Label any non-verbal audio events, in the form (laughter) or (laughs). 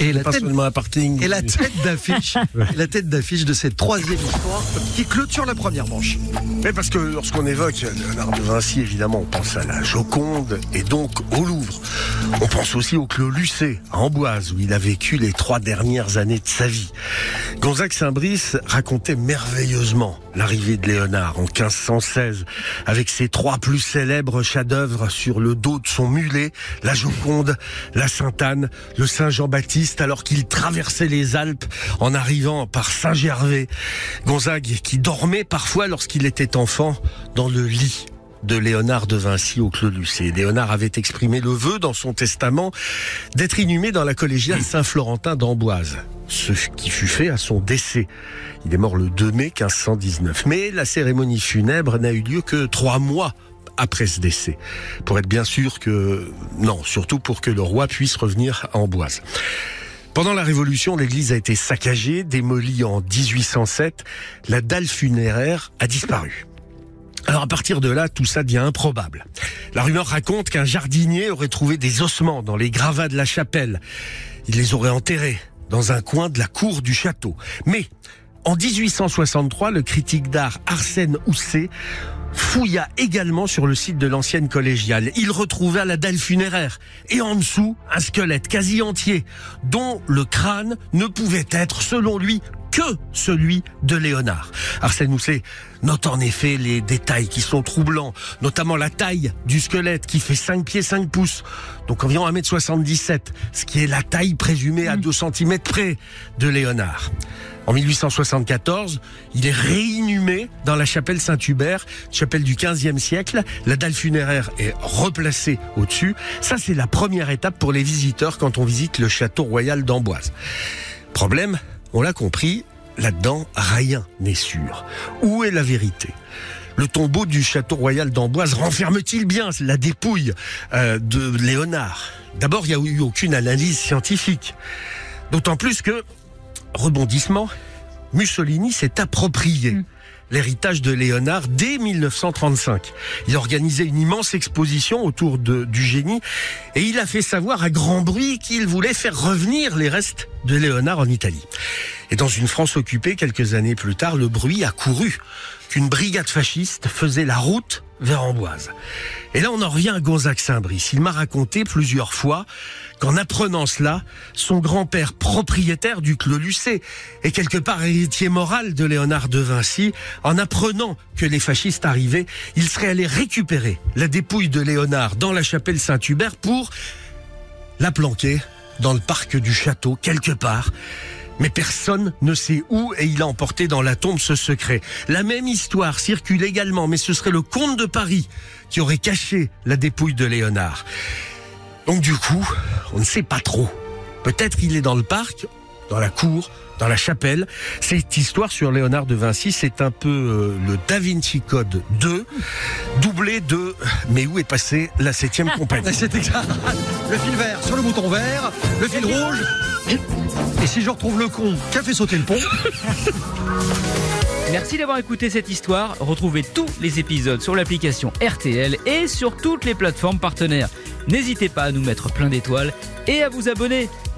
et la et tête d'affiche, (laughs) la tête d'affiche de cette troisième histoire qui clôture la première manche. Mais parce que lorsqu'on évoque Léonard de Vinci, évidemment, on pense à la Joconde et donc au Louvre. On pense aussi au Clos Lucé, à Amboise, où il a vécu les trois dernières années de sa vie. Gonzague Saint-Brice racontait merveilleusement l'arrivée de Léonard en 1516, avec ses trois plus célèbres chefs-d'œuvre sur le dos de son mulet, la Joconde, la Sainte-Anne, le Saint-Jean-Baptiste, alors qu'il traversait les Alpes en arrivant par Saint-Gervais. Gonzague qui dormait parfois lorsqu'il était enfant dans le lit de Léonard de Vinci au Clos Lucé. Léonard avait exprimé le vœu dans son testament d'être inhumé dans la collégiale Saint-Florentin d'Amboise, ce qui fut fait à son décès. Il est mort le 2 mai 1519. Mais la cérémonie funèbre n'a eu lieu que trois mois après ce décès. Pour être bien sûr que... Non, surtout pour que le roi puisse revenir à Amboise. Pendant la Révolution, l'église a été saccagée, démolie en 1807. La dalle funéraire a disparu. Alors à partir de là, tout ça devient improbable. La rumeur raconte qu'un jardinier aurait trouvé des ossements dans les gravats de la chapelle. Il les aurait enterrés dans un coin de la cour du château. Mais en 1863, le critique d'art Arsène Housset fouilla également sur le site de l'ancienne collégiale. Il retrouva la dalle funéraire et en dessous un squelette quasi entier dont le crâne ne pouvait être, selon lui, que celui de Léonard. Arsène Housset note en effet les détails qui sont troublants, notamment la taille du squelette qui fait 5 pieds 5 pouces, donc environ 1m77, ce qui est la taille présumée à 2 cm près de Léonard. En 1874, il est réinhumé dans la chapelle Saint-Hubert, chapelle du 15e siècle. La dalle funéraire est replacée au-dessus. Ça, c'est la première étape pour les visiteurs quand on visite le château royal d'Amboise. Problème, on l'a compris, là-dedans, rien n'est sûr. Où est la vérité? Le tombeau du château royal d'Amboise renferme-t-il bien? La dépouille euh, de Léonard D'abord, il n'y a eu aucune analyse scientifique. D'autant plus que, rebondissement, Mussolini s'est approprié l'héritage de Léonard dès 1935. Il a organisé une immense exposition autour du génie et il a fait savoir à grand bruit qu'il voulait faire revenir les restes de Léonard en Italie. Et dans une France occupée quelques années plus tard, le bruit a couru qu'une brigade fasciste faisait la route vers Amboise. Et là, on en revient à Gonzague Saint-Brice. Il m'a raconté plusieurs fois qu'en apprenant cela, son grand-père propriétaire du Clos Lucé et quelque part héritier moral de Léonard de Vinci, en apprenant que les fascistes arrivaient, il serait allé récupérer la dépouille de Léonard dans la chapelle Saint-Hubert pour la planquer dans le parc du château, quelque part. Mais personne ne sait où et il a emporté dans la tombe ce secret. La même histoire circule également, mais ce serait le comte de Paris qui aurait caché la dépouille de Léonard. Donc du coup, on ne sait pas trop. Peut-être qu'il est dans le parc, dans la cour, dans la chapelle. Cette histoire sur Léonard de Vinci, c'est un peu euh, le Da Vinci Code 2, doublé de Mais où est passée la septième compagnie? (laughs) C'est exact. Le fil vert sur le bouton vert, le fil rouge. Et si je retrouve le con qui a fait sauter le pont, Merci d'avoir écouté cette histoire. Retrouvez tous les épisodes sur l'application RTL et sur toutes les plateformes partenaires. N'hésitez pas à nous mettre plein d'étoiles et à vous abonner.